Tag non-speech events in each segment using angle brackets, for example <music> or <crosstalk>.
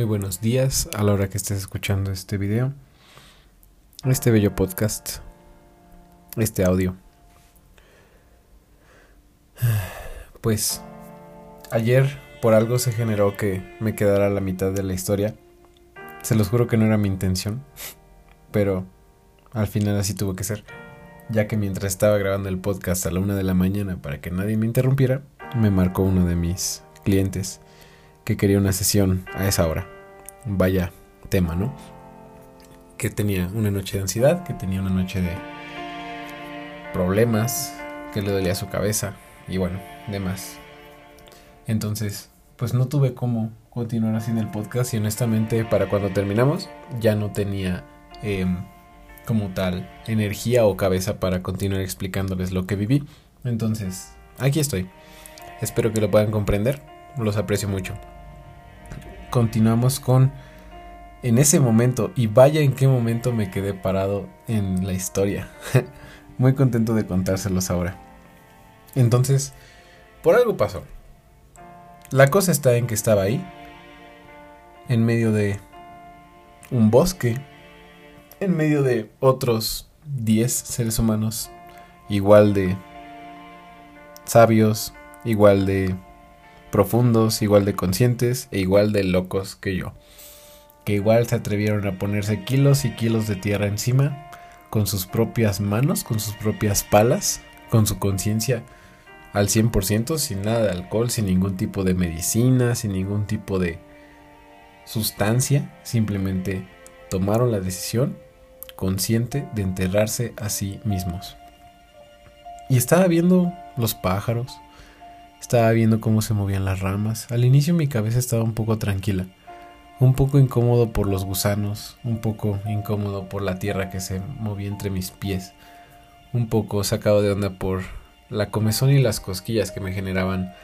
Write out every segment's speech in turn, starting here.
muy buenos días a la hora que estés escuchando este video, este bello podcast, este audio. Pues ayer por algo se generó que me quedara la mitad de la historia. Se los juro que no era mi intención, pero al final así tuvo que ser, ya que mientras estaba grabando el podcast a la una de la mañana para que nadie me interrumpiera, me marcó uno de mis clientes que quería una sesión a esa hora. Vaya tema, ¿no? Que tenía una noche de ansiedad, que tenía una noche de problemas, que le dolía su cabeza y bueno, demás. Entonces, pues no tuve cómo continuar haciendo el podcast y honestamente para cuando terminamos ya no tenía em, como tal energía o cabeza para continuar explicándoles lo que viví. Entonces, aquí estoy. Espero que lo puedan comprender. Los aprecio mucho continuamos con en ese momento y vaya en qué momento me quedé parado en la historia. <laughs> Muy contento de contárselos ahora. Entonces, por algo pasó. La cosa está en que estaba ahí, en medio de un bosque, en medio de otros 10 seres humanos igual de sabios, igual de profundos, igual de conscientes e igual de locos que yo, que igual se atrevieron a ponerse kilos y kilos de tierra encima, con sus propias manos, con sus propias palas, con su conciencia al 100%, sin nada de alcohol, sin ningún tipo de medicina, sin ningún tipo de sustancia, simplemente tomaron la decisión consciente de enterrarse a sí mismos. Y estaba viendo los pájaros, estaba viendo cómo se movían las ramas. Al inicio mi cabeza estaba un poco tranquila, un poco incómodo por los gusanos, un poco incómodo por la tierra que se movía entre mis pies, un poco sacado de onda por la comezón y las cosquillas que me generaban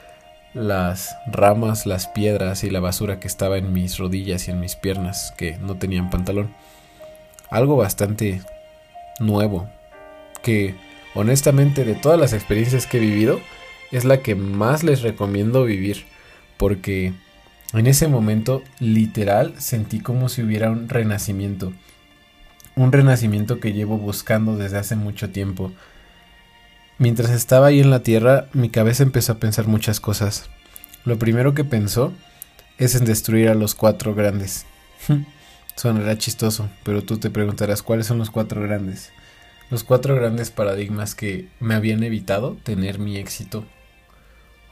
las ramas, las piedras y la basura que estaba en mis rodillas y en mis piernas que no tenían pantalón. Algo bastante nuevo que honestamente de todas las experiencias que he vivido es la que más les recomiendo vivir porque en ese momento literal sentí como si hubiera un renacimiento. Un renacimiento que llevo buscando desde hace mucho tiempo. Mientras estaba ahí en la tierra, mi cabeza empezó a pensar muchas cosas. Lo primero que pensó es en destruir a los cuatro grandes. <laughs> Sonará chistoso, pero tú te preguntarás cuáles son los cuatro grandes. Los cuatro grandes paradigmas que me habían evitado tener mi éxito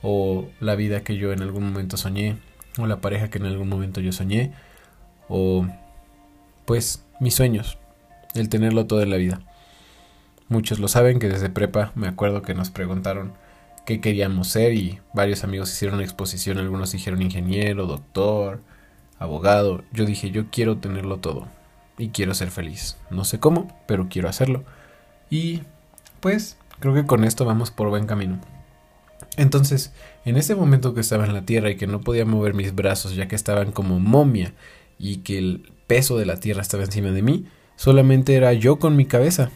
o la vida que yo en algún momento soñé, o la pareja que en algún momento yo soñé, o pues mis sueños, el tenerlo todo en la vida. Muchos lo saben que desde prepa me acuerdo que nos preguntaron qué queríamos ser y varios amigos hicieron exposición, algunos dijeron ingeniero, doctor, abogado, yo dije yo quiero tenerlo todo y quiero ser feliz. No sé cómo, pero quiero hacerlo. Y pues creo que con esto vamos por buen camino. Entonces, en ese momento que estaba en la tierra y que no podía mover mis brazos ya que estaban como momia y que el peso de la tierra estaba encima de mí, solamente era yo con mi cabeza,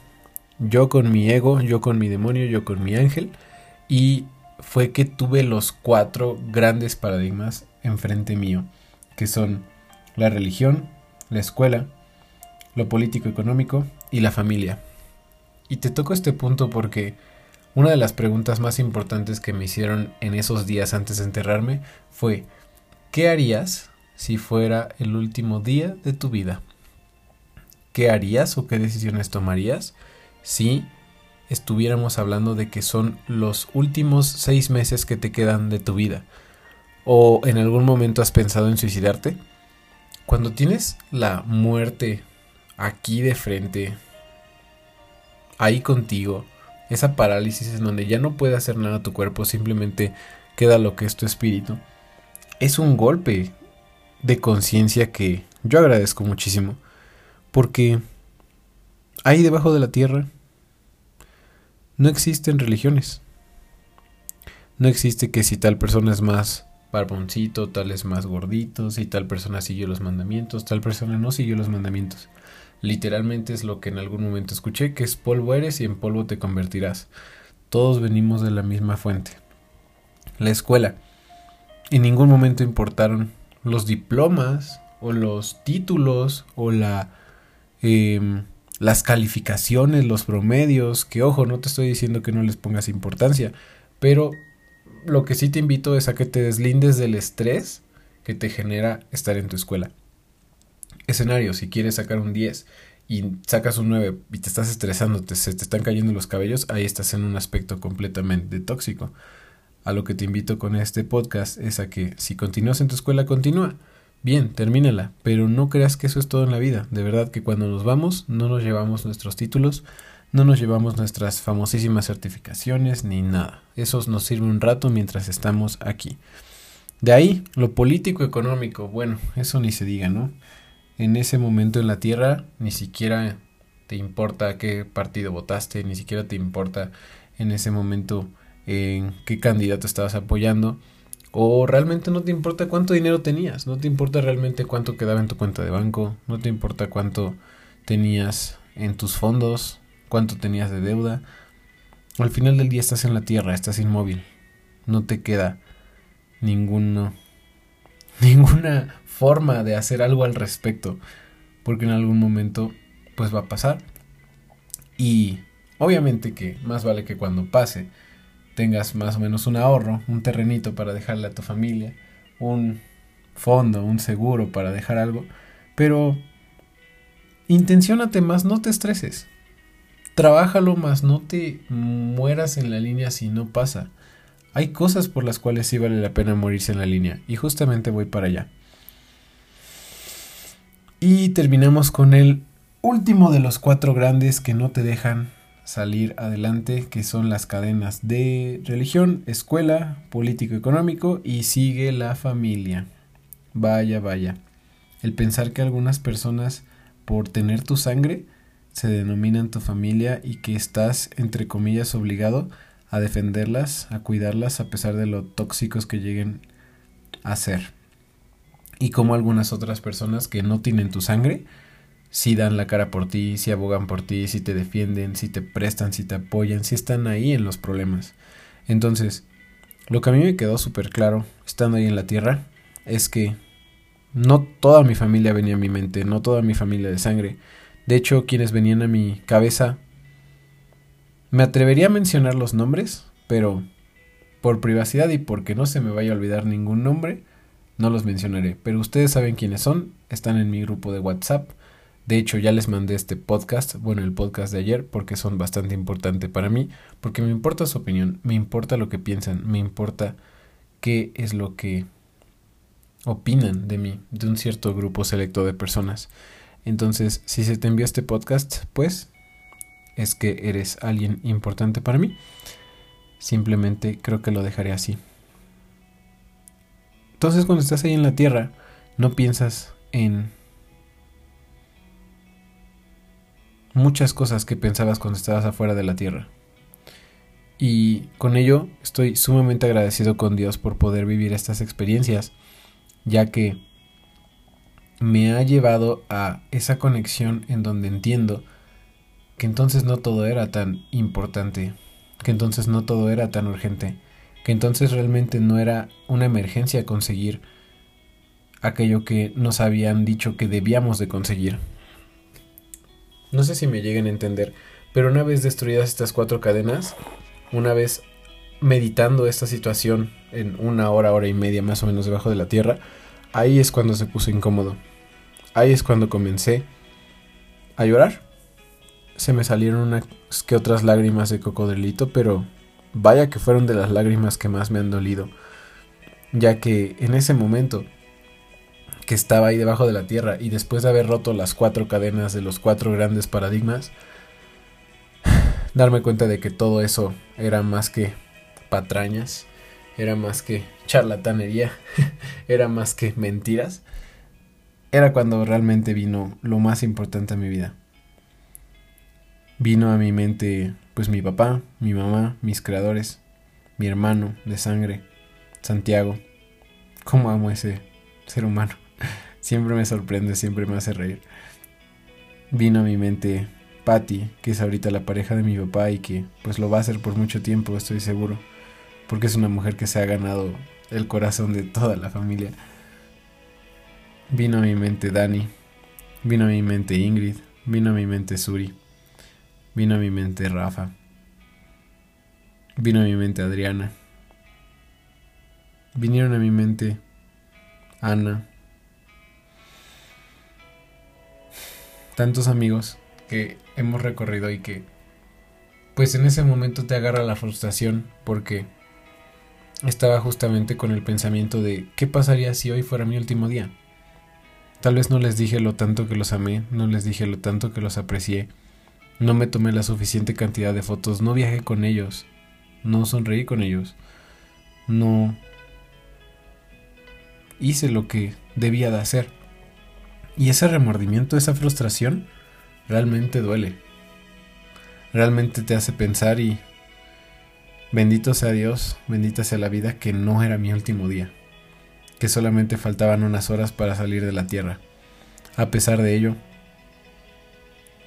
yo con mi ego, yo con mi demonio, yo con mi ángel y fue que tuve los cuatro grandes paradigmas enfrente mío, que son la religión, la escuela, lo político económico y la familia. Y te toco este punto porque una de las preguntas más importantes que me hicieron en esos días antes de enterrarme fue, ¿qué harías si fuera el último día de tu vida? ¿Qué harías o qué decisiones tomarías si estuviéramos hablando de que son los últimos seis meses que te quedan de tu vida? ¿O en algún momento has pensado en suicidarte? Cuando tienes la muerte aquí de frente, ahí contigo, esa parálisis en donde ya no puede hacer nada tu cuerpo, simplemente queda lo que es tu espíritu, es un golpe de conciencia que yo agradezco muchísimo, porque ahí debajo de la tierra no existen religiones. No existe que si tal persona es más barboncito, tal es más gordito, si tal persona siguió los mandamientos, tal persona no siguió los mandamientos. Literalmente es lo que en algún momento escuché, que es polvo eres y en polvo te convertirás. Todos venimos de la misma fuente. La escuela. En ningún momento importaron los diplomas, o los títulos o la em, las calificaciones, los promedios, que ojo, no te estoy diciendo que no les pongas importancia, pero lo que sí te invito es a que te deslindes del estrés que te genera estar en tu escuela. Escenario, si quieres sacar un 10 y sacas un 9 y te estás estresando, te, se te están cayendo los cabellos, ahí estás en un aspecto completamente tóxico. A lo que te invito con este podcast es a que si continúas en tu escuela, continúa. Bien, termínala, pero no creas que eso es todo en la vida. De verdad que cuando nos vamos no nos llevamos nuestros títulos, no nos llevamos nuestras famosísimas certificaciones ni nada. Eso nos sirve un rato mientras estamos aquí. De ahí, lo político económico, bueno, eso ni se diga, ¿no? En ese momento en la Tierra ni siquiera te importa qué partido votaste, ni siquiera te importa en ese momento en qué candidato estabas apoyando o realmente no te importa cuánto dinero tenías, no te importa realmente cuánto quedaba en tu cuenta de banco, no te importa cuánto tenías en tus fondos, cuánto tenías de deuda. Al final del día estás en la tierra, estás inmóvil. No te queda ninguno, <laughs> ninguna forma de hacer algo al respecto, porque en algún momento pues va a pasar. Y obviamente que más vale que cuando pase tengas más o menos un ahorro, un terrenito para dejarle a tu familia, un fondo, un seguro para dejar algo, pero intenciónate más, no te estreses. Trabájalo más, no te mueras en la línea si no pasa. Hay cosas por las cuales sí vale la pena morirse en la línea y justamente voy para allá. Y terminamos con el último de los cuatro grandes que no te dejan salir adelante, que son las cadenas de religión, escuela, político económico y sigue la familia. Vaya, vaya. El pensar que algunas personas, por tener tu sangre, se denominan tu familia y que estás, entre comillas, obligado a defenderlas, a cuidarlas, a pesar de lo tóxicos que lleguen a ser. Y como algunas otras personas que no tienen tu sangre, si dan la cara por ti, si abogan por ti, si te defienden, si te prestan, si te apoyan, si están ahí en los problemas. Entonces, lo que a mí me quedó súper claro, estando ahí en la tierra, es que no toda mi familia venía a mi mente, no toda mi familia de sangre. De hecho, quienes venían a mi cabeza, me atrevería a mencionar los nombres, pero por privacidad y porque no se me vaya a olvidar ningún nombre, no los mencionaré. Pero ustedes saben quiénes son, están en mi grupo de WhatsApp de hecho, ya les mandé este podcast, bueno, el podcast de ayer, porque son bastante importantes para mí, porque me importa su opinión, me importa lo que piensan, me importa qué es lo que opinan de mí, de un cierto grupo selecto de personas. Entonces, si se te envió este podcast, pues es que eres alguien importante para mí. Simplemente creo que lo dejaré así. Entonces, cuando estás ahí en la tierra, no piensas en muchas cosas que pensabas cuando estabas afuera de la tierra. Y con ello estoy sumamente agradecido con Dios por poder vivir estas experiencias, ya que me ha llevado a esa conexión en donde entiendo que entonces no todo era tan importante, que entonces no todo era tan urgente, que entonces realmente no era una emergencia conseguir aquello que nos habían dicho que debíamos de conseguir. No sé si me lleguen a entender, pero una vez destruidas estas cuatro cadenas, una vez meditando esta situación en una hora, hora y media más o menos debajo de la tierra, ahí es cuando se puso incómodo. Ahí es cuando comencé a llorar. Se me salieron unas que otras lágrimas de cocodrilito, pero vaya que fueron de las lágrimas que más me han dolido, ya que en ese momento que estaba ahí debajo de la tierra y después de haber roto las cuatro cadenas de los cuatro grandes paradigmas, <sighs> darme cuenta de que todo eso era más que patrañas, era más que charlatanería, <laughs> era más que mentiras, era cuando realmente vino lo más importante a mi vida. Vino a mi mente pues mi papá, mi mamá, mis creadores, mi hermano de sangre, Santiago. ¿Cómo amo ese ser humano? <laughs> Siempre me sorprende, siempre me hace reír. Vino a mi mente Patty, que es ahorita la pareja de mi papá y que pues lo va a hacer por mucho tiempo, estoy seguro. Porque es una mujer que se ha ganado el corazón de toda la familia. vino a mi mente Dani, vino a mi mente Ingrid, vino a mi mente Suri, vino a mi mente Rafa, vino a mi mente Adriana, vinieron a mi mente Ana, tantos amigos que hemos recorrido y que pues en ese momento te agarra la frustración porque estaba justamente con el pensamiento de qué pasaría si hoy fuera mi último día. Tal vez no les dije lo tanto que los amé, no les dije lo tanto que los aprecié, no me tomé la suficiente cantidad de fotos, no viajé con ellos, no sonreí con ellos, no hice lo que debía de hacer. Y ese remordimiento, esa frustración, realmente duele. Realmente te hace pensar y bendito sea Dios, bendita sea la vida que no era mi último día, que solamente faltaban unas horas para salir de la tierra. A pesar de ello,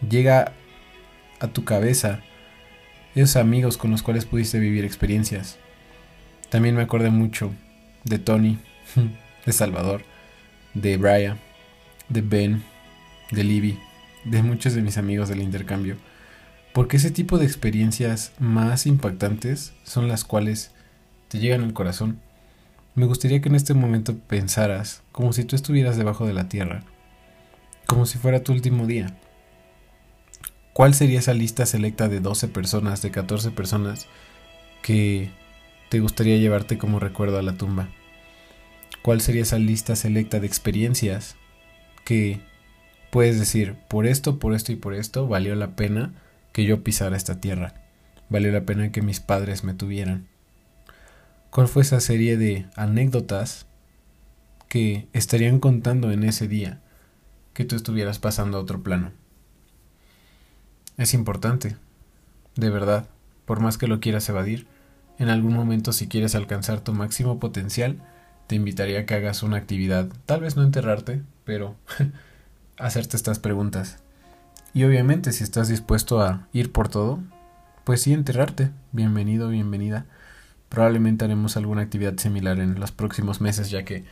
llega a tu cabeza esos amigos con los cuales pudiste vivir experiencias. También me acordé mucho de Tony, <laughs> de Salvador, de Brian, de Ben, de Libby, de muchos de mis amigos del intercambio. Porque ese tipo de experiencias más impactantes son las cuales te llegan al corazón. Me gustaría que en este momento pensaras como si tú estuvieras debajo de la tierra, como si fuera tu último día. ¿Cuál sería esa lista selecta de 12 personas, de 14 personas que te gustaría llevarte como recuerdo a la tumba? ¿Cuál sería esa lista selecta de experiencias que puedes decir, por esto, por esto y por esto, valió la pena que yo pisara esta tierra. Valió la pena que mis padres me tuvieran. ¿Cuál fue esa serie de anécdotas que estarían contando en ese día que tú estuvieras pasando a otro plano? Es importante, de verdad, por más que lo quieras evadir, en algún momento si quieres alcanzar tu máximo potencial, te invitaría a que hagas una actividad, tal vez no enterrarte, pero <laughs> hacerte estas preguntas. Y obviamente si estás dispuesto a ir por todo, pues sí enterrarte. Bienvenido, bienvenida. Probablemente haremos alguna actividad similar en los próximos meses, ya que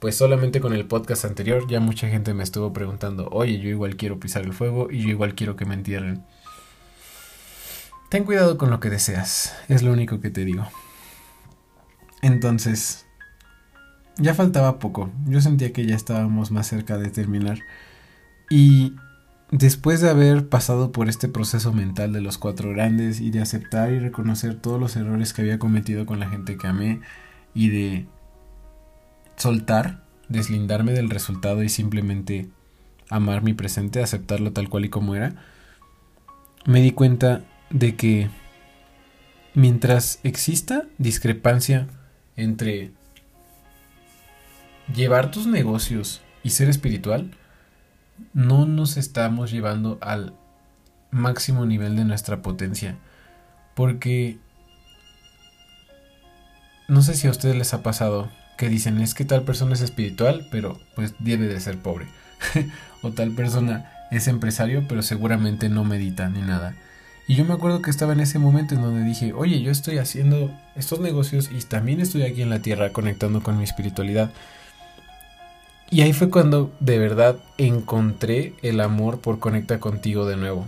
pues solamente con el podcast anterior ya mucha gente me estuvo preguntando, oye, yo igual quiero pisar el fuego y yo igual quiero que me entierren. Ten cuidado con lo que deseas, es lo único que te digo. Entonces, ya faltaba poco, yo sentía que ya estábamos más cerca de terminar. Y Después de haber pasado por este proceso mental de los cuatro grandes y de aceptar y reconocer todos los errores que había cometido con la gente que amé y de soltar, deslindarme del resultado y simplemente amar mi presente, aceptarlo tal cual y como era, me di cuenta de que mientras exista discrepancia entre llevar tus negocios y ser espiritual, no nos estamos llevando al máximo nivel de nuestra potencia. Porque no sé si a ustedes les ha pasado que dicen es que tal persona es espiritual, pero pues debe de ser pobre. <laughs> o tal persona es empresario, pero seguramente no medita ni nada. Y yo me acuerdo que estaba en ese momento en donde dije, oye, yo estoy haciendo estos negocios y también estoy aquí en la tierra conectando con mi espiritualidad. Y ahí fue cuando de verdad encontré el amor por Conecta contigo de nuevo.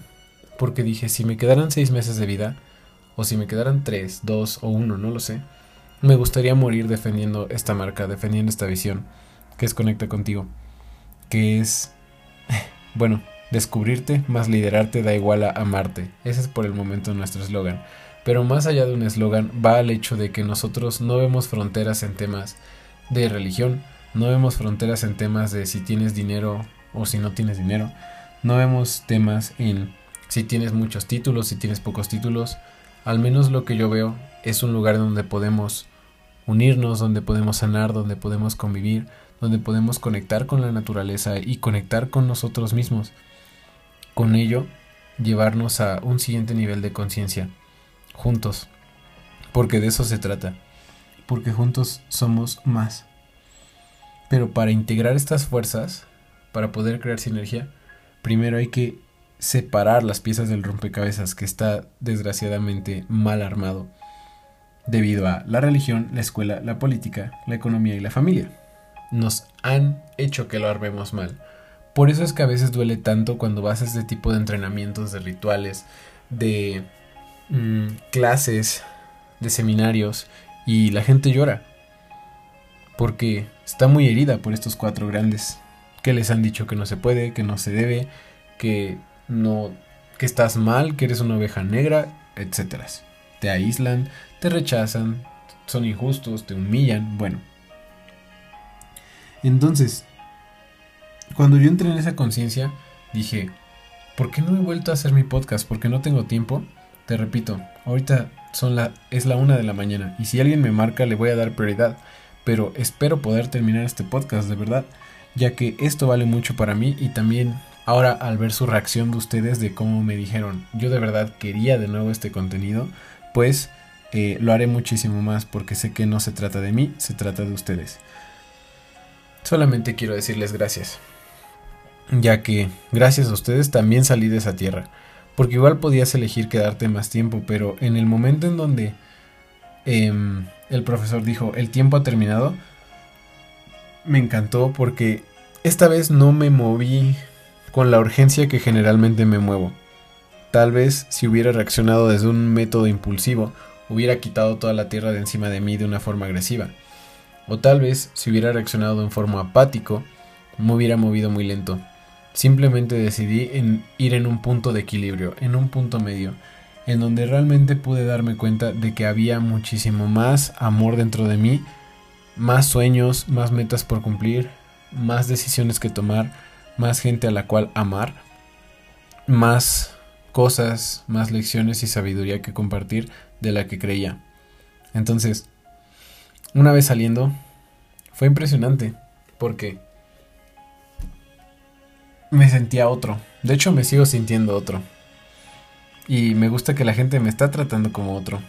Porque dije, si me quedaran seis meses de vida, o si me quedaran tres, dos o uno, no lo sé, me gustaría morir defendiendo esta marca, defendiendo esta visión, que es Conecta contigo. Que es, <laughs> bueno, descubrirte más liderarte da igual a amarte. Ese es por el momento nuestro eslogan. Pero más allá de un eslogan, va al hecho de que nosotros no vemos fronteras en temas de religión, no vemos fronteras en temas de si tienes dinero o si no tienes dinero. No vemos temas en si tienes muchos títulos, si tienes pocos títulos. Al menos lo que yo veo es un lugar donde podemos unirnos, donde podemos sanar, donde podemos convivir, donde podemos conectar con la naturaleza y conectar con nosotros mismos. Con ello, llevarnos a un siguiente nivel de conciencia, juntos. Porque de eso se trata. Porque juntos somos más. Pero para integrar estas fuerzas, para poder crear sinergia, primero hay que separar las piezas del rompecabezas que está desgraciadamente mal armado debido a la religión, la escuela, la política, la economía y la familia. nos han hecho que lo armemos mal. Por eso es que a veces duele tanto cuando vas a este tipo de entrenamientos, de rituales, de mm, clases, de seminarios y la gente llora. Porque está muy herida por estos cuatro grandes que les han dicho que no se puede, que no se debe, que no que estás mal, que eres una oveja negra, etcétera. Te aíslan, te rechazan, son injustos, te humillan, bueno. Entonces, cuando yo entré en esa conciencia, dije, ¿por qué no he vuelto a hacer mi podcast? Porque no tengo tiempo. Te repito, ahorita son la, es la una de la mañana y si alguien me marca le voy a dar prioridad. Pero espero poder terminar este podcast de verdad, ya que esto vale mucho para mí y también ahora al ver su reacción de ustedes de cómo me dijeron, yo de verdad quería de nuevo este contenido, pues eh, lo haré muchísimo más porque sé que no se trata de mí, se trata de ustedes. Solamente quiero decirles gracias ya que gracias a ustedes también salí de esa tierra, porque igual podías elegir quedarte más tiempo, pero en el momento en donde em, el profesor dijo el tiempo ha terminado, me encantó porque esta vez no me moví con la urgencia que generalmente me muevo. Tal vez si hubiera reaccionado desde un método impulsivo, hubiera quitado toda la tierra de encima de mí de una forma agresiva. O tal vez si hubiera reaccionado en forma apático, me hubiera movido muy lento. Simplemente decidí ir en un punto de equilibrio, en un punto medio, en donde realmente pude darme cuenta de que había muchísimo más amor dentro de mí, más sueños, más metas por cumplir, más decisiones que tomar, más gente a la cual amar, más cosas, más lecciones y sabiduría que compartir de la que creía. Entonces, una vez saliendo, fue impresionante, porque me sentía otro. De hecho, me sigo sintiendo otro. Y me gusta que la gente me está tratando como otro.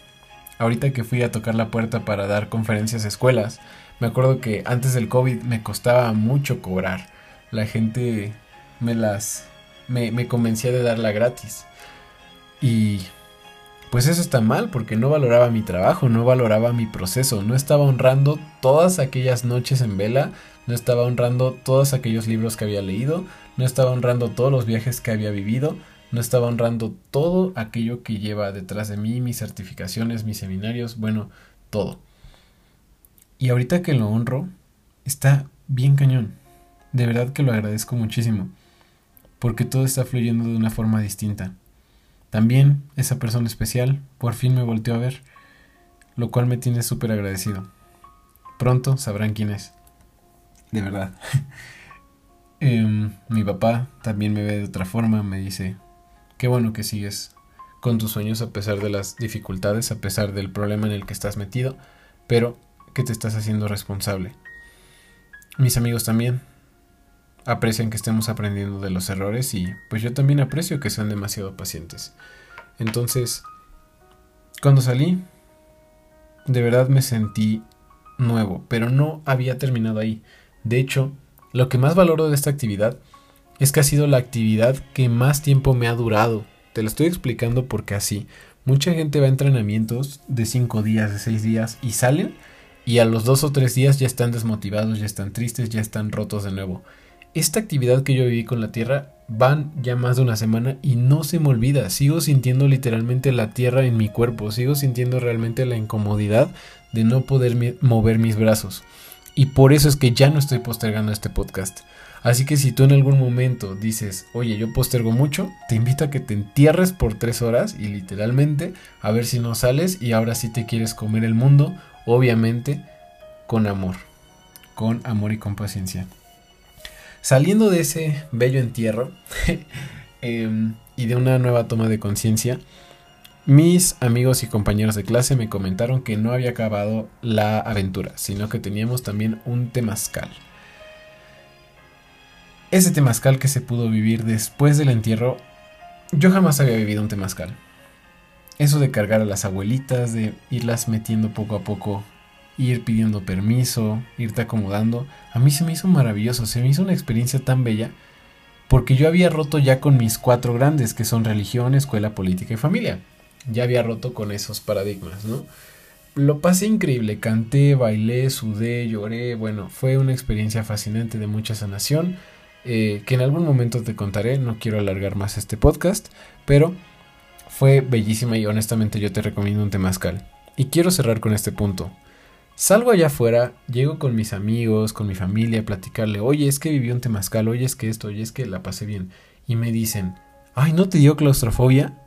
Ahorita que fui a tocar la puerta para dar conferencias a escuelas, me acuerdo que antes del COVID me costaba mucho cobrar. La gente me las... me, me convencía de darla gratis. Y pues eso está mal porque no valoraba mi trabajo, no valoraba mi proceso, no estaba honrando todas aquellas noches en vela, no estaba honrando todos aquellos libros que había leído, no estaba honrando todos los viajes que había vivido, no estaba honrando todo aquello que lleva detrás de mí, mis certificaciones, mis seminarios, bueno, todo. Y ahorita que lo honro, está bien cañón. De verdad que lo agradezco muchísimo, porque todo está fluyendo de una forma distinta. También esa persona especial por fin me volteó a ver, lo cual me tiene súper agradecido. Pronto sabrán quién es. De verdad. <laughs> Em, mi papá también me ve de otra forma, me dice, qué bueno que sigues con tus sueños a pesar de las dificultades, a pesar del problema en el que estás metido, pero que te estás haciendo responsable. Mis amigos también aprecian que estemos aprendiendo de los errores y pues yo también aprecio que sean demasiado pacientes. Entonces, cuando salí, de verdad me sentí nuevo, pero no había terminado ahí. De hecho, lo que más valoro de esta actividad es que ha sido la actividad que más tiempo me ha durado. Te lo estoy explicando porque así. Mucha gente va a entrenamientos de 5 días, de 6 días y salen y a los 2 o 3 días ya están desmotivados, ya están tristes, ya están rotos de nuevo. Esta actividad que yo viví con la Tierra van ya más de una semana y no se me olvida. Sigo sintiendo literalmente la Tierra en mi cuerpo, sigo sintiendo realmente la incomodidad de no poder mover mis brazos. Y por eso es que ya no estoy postergando este podcast. Así que si tú en algún momento dices, oye, yo postergo mucho, te invito a que te entierres por tres horas y literalmente a ver si no sales y ahora sí te quieres comer el mundo, obviamente con amor, con amor y con paciencia. Saliendo de ese bello entierro <laughs> em, y de una nueva toma de conciencia, mis amigos y compañeros de clase me comentaron que no había acabado la aventura, sino que teníamos también un temazcal. Ese temazcal que se pudo vivir después del entierro, yo jamás había vivido un temazcal. Eso de cargar a las abuelitas, de irlas metiendo poco a poco, ir pidiendo permiso, irte acomodando, a mí se me hizo maravilloso, se me hizo una experiencia tan bella, porque yo había roto ya con mis cuatro grandes, que son religión, escuela, política y familia ya había roto con esos paradigmas, ¿no? lo pasé increíble, canté, bailé, sudé, lloré, bueno, fue una experiencia fascinante de mucha sanación, eh, que en algún momento te contaré, no quiero alargar más este podcast, pero fue bellísima y honestamente yo te recomiendo un temazcal. Y quiero cerrar con este punto. Salgo allá afuera, llego con mis amigos, con mi familia a platicarle, oye, es que viví un temazcal, oye, es que esto, oye, es que la pasé bien. Y me dicen, ay, ¿no te dio claustrofobia?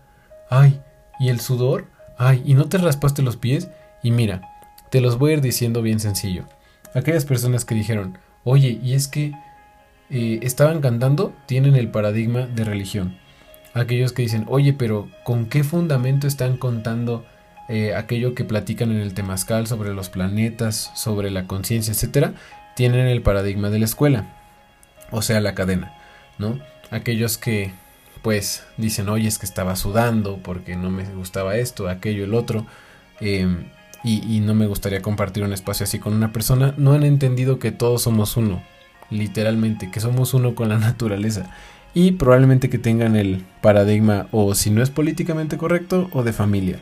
Ay, ¿y el sudor? Ay, ¿y no te raspaste los pies? Y mira, te los voy a ir diciendo bien sencillo. Aquellas personas que dijeron, oye, y es que eh, estaban cantando, tienen el paradigma de religión. Aquellos que dicen, oye, pero ¿con qué fundamento están contando eh, aquello que platican en el temazcal sobre los planetas, sobre la conciencia, etcétera? Tienen el paradigma de la escuela, o sea, la cadena, ¿no? Aquellos que pues dicen, oye, es que estaba sudando porque no me gustaba esto, aquello, el otro, em, y, no me gustaría compartir un espacio así con una persona, no han entendido que todos somos uno, literalmente, que somos uno con la <laughs> naturaleza. Y probablemente que tengan el paradigma o si no es políticamente correcto o de familia.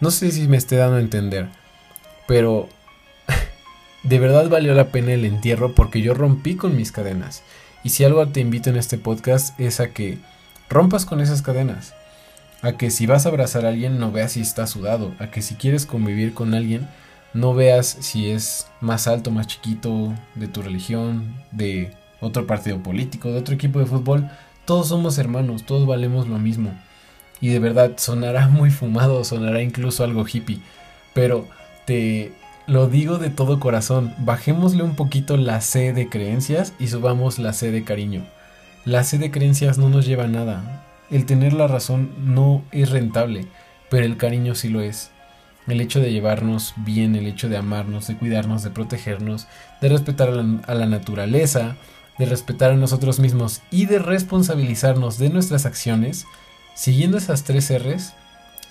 No sé si me esté dando a entender, pero <laughs> de verdad valió la pena el entierro porque yo rompí con mis cadenas. Y si algo te invito en este podcast es a que rompas con esas cadenas. A que si vas a abrazar a alguien no veas si está sudado. A que si quieres convivir con alguien no veas si es más alto, más chiquito, de tu religión, de otro partido político, de otro equipo de fútbol. Todos somos hermanos, todos valemos lo mismo. Y de verdad sonará <laughs> muy fumado, sonará incluso algo hippie. Pero te lo digo de todo corazón, bajémosle un poquito la C de creencias y subamos la C de cariño. La sed de creencias no nos lleva a nada. El tener la razón no es rentable, pero el cariño sí lo es. El hecho de llevarnos bien, el hecho de amarnos, de cuidarnos, de protegernos, de respetar a la, naturaleza, de respetar a nosotros mismos y de responsabilizarnos de nuestras acciones, siguiendo esas tres R's,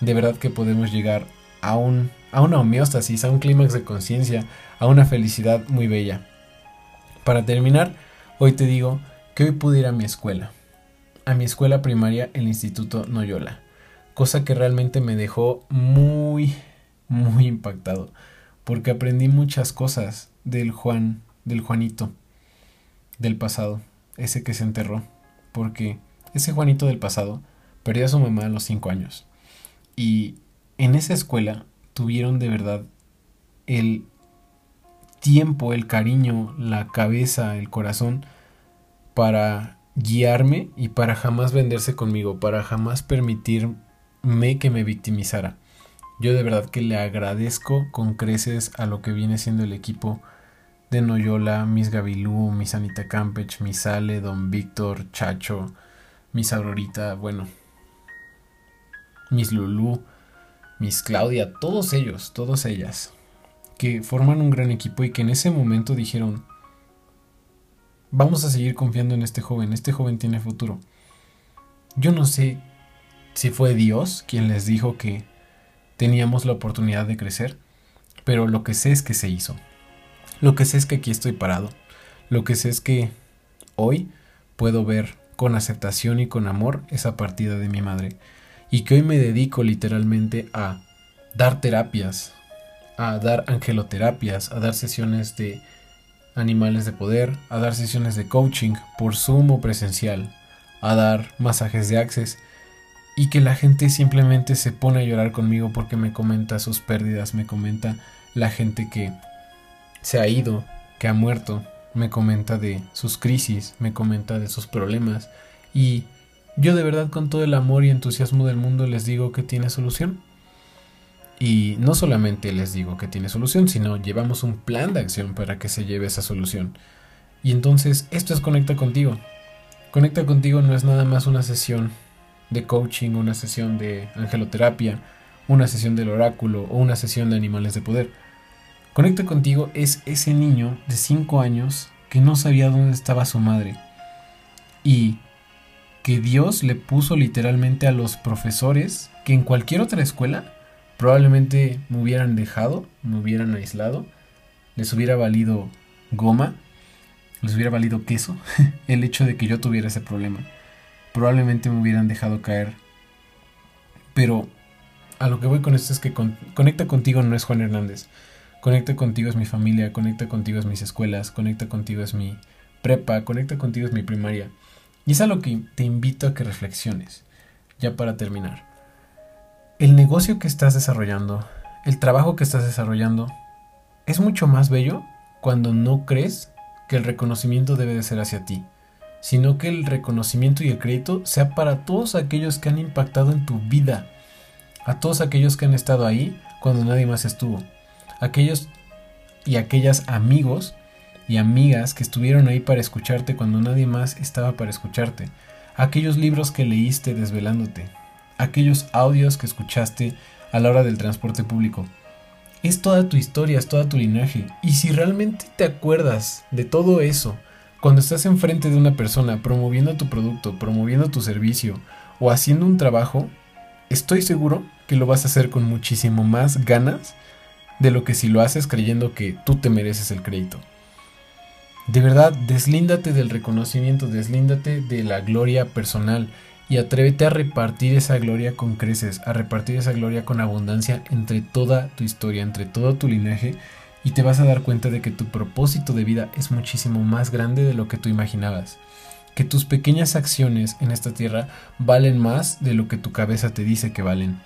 de verdad que podemos llegar a, un, a una homeostasis, a un clímax de conciencia, a una felicidad muy bella. Para terminar, hoy te digo que hoy pude ir a mi escuela, a mi escuela primaria, el Instituto Noyola, cosa que realmente me dejó muy, muy impactado, porque aprendí muchas cosas del Juan, del Juanito, del pasado, ese que se enterró, porque ese Juanito del pasado perdió a su mamá a los cinco años, y en esa escuela tuvieron de verdad el tiempo, el cariño, la cabeza, el corazón para guiarme y para jamás venderse conmigo, para jamás permitirme que me victimizara. Yo de verdad que le agradezco con creces a lo que viene siendo el equipo de Noyola, Miss Gabilú, Miss Anita Campech, Miss Ale, Don Víctor, Chacho, Miss Aurorita, bueno, Miss Lulú, Miss Claudia, todos ellos, todas ellas, que forman un gran equipo y que en ese momento dijeron, vamos a seguir confiando en este joven, este joven tiene futuro. Yo no sé si fue Dios quien les dijo que teníamos la oportunidad de crecer, pero lo que sé es que se hizo. Lo que sé es que aquí estoy parado. Lo que sé es que hoy puedo ver con aceptación y con amor esa partida de mi madre. Y que hoy me dedico literalmente a dar terapias, a dar angeloterapias, a dar sesiones de animales de poder, a dar sesiones de coaching por Zoom o presencial, a dar masajes de access y que la gente simplemente se pone a llorar conmigo porque me comenta sus pérdidas, me comenta la gente que se ha ido, que ha muerto, me comenta de sus crisis, me comenta de sus problemas y yo de verdad con todo el amor y entusiasmo del mundo les digo que tiene solución. Y no solamente les digo que tiene solución, sino llevamos un plan de acción para que se lleve esa solución. Y entonces esto es Conecta contigo. Conecta contigo no es nada más una sesión de coaching, una sesión de angeloterapia, una sesión del oráculo o una sesión de animales de poder. Conecta contigo es ese niño de 5 años que no sabía dónde estaba su madre y que Dios le puso literalmente a los profesores que en cualquier otra escuela probablemente me hubieran dejado, me hubieran aislado, les hubiera valido goma, les hubiera valido queso <laughs> el hecho de que yo tuviera ese problema. Probablemente me hubieran dejado caer. Pero A lo que voy con esto es que conecta contigo no es Juan Hernández. Conecta contigo es mi familia, conecta contigo es mis escuelas, conecta contigo es mi prepa, conecta contigo es mi primaria. Y es a lo que te invito a que reflexiones. Ya para terminar. El negocio que estás desarrollando, el trabajo que estás desarrollando, es mucho más bello cuando no crees que el reconocimiento debe de ser hacia ti, sino que el reconocimiento y el crédito sea para todos aquellos que han impactado en tu vida, a todos aquellos que han estado ahí cuando nadie más estuvo, aquellos y aquellas amigos y amigas que estuvieron ahí para escucharte cuando nadie más estaba para escucharte, aquellos libros que leíste desvelándote, aquellos audios que escuchaste a la hora del transporte público, es toda tu historia, es toda tu linaje. Y si realmente te acuerdas de todo eso, cuando estás enfrente de una persona promoviendo tu producto, promoviendo tu servicio o haciendo un trabajo, estoy seguro que lo vas a hacer con muchísimo más ganas de lo que si lo haces creyendo que tú te mereces el crédito. De verdad, deslíndate del reconocimiento, deslíndate de la gloria personal y atrévete a repartir esa gloria con creces, a repartir esa gloria con abundancia entre toda tu historia, entre todo tu linaje y te vas a dar cuenta de que tu propósito de vida es muchísimo más grande de lo que tú imaginabas. Que tus pequeñas acciones en esta tierra valen más de lo que tu cabeza te dice que valen.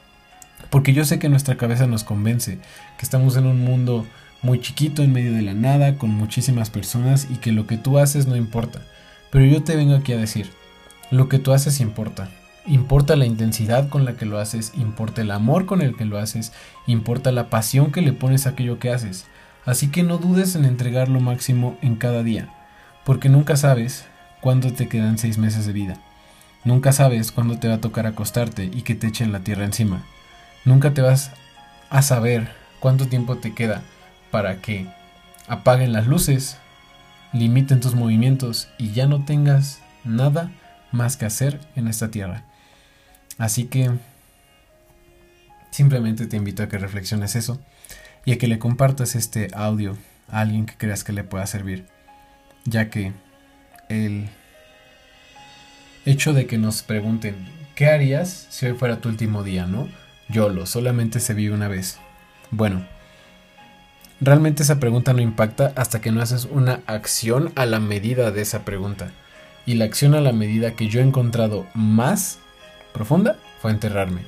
Porque yo sé que nuestra cabeza nos convence, que estamos en un mundo muy chiquito, en medio de la nada, con muchísimas personas y que lo que tú haces no importa. Pero yo te vengo aquí a decir, lo que tú haces importa. Importa la intensidad con la que lo haces, importa el amor con el que lo haces, importa la pasión que le pones a aquello que haces. Así que no dudes en entregar lo máximo en cada día, porque nunca sabes cuándo te quedan seis meses de vida. Nunca sabes cuándo te va a tocar acostarte y que te echen la tierra encima. Nunca te vas a saber cuánto tiempo te queda para que apaguen las luces, limiten tus movimientos y ya no tengas nada más que hacer en esta tierra. Así que simplemente te invito a que reflexiones eso y a que le compartas este audio a alguien que creas que le pueda servir, ya que el hecho de que nos pregunten, ¿qué harías si hoy fuera tu último día, no? lo solamente se vive una vez. Bueno, realmente esa pregunta no impacta hasta que no haces una acción a la medida de esa pregunta y la acción a la medida que yo he encontrado más profunda fue enterrarme.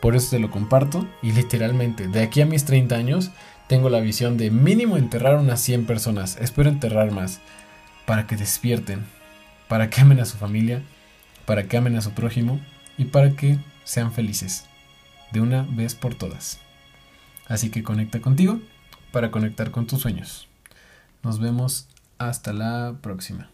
Por eso te lo comparto y literalmente de aquí a mis 30 años tengo la visión de mínimo enterrar unas 100 personas. Espero enterrar más para que despierten, para que amen a su familia, para que amen a su prójimo y para que sean felices de una vez por todas. Así que conecta contigo para conectar con tus sueños. Nos vemos hasta la próxima.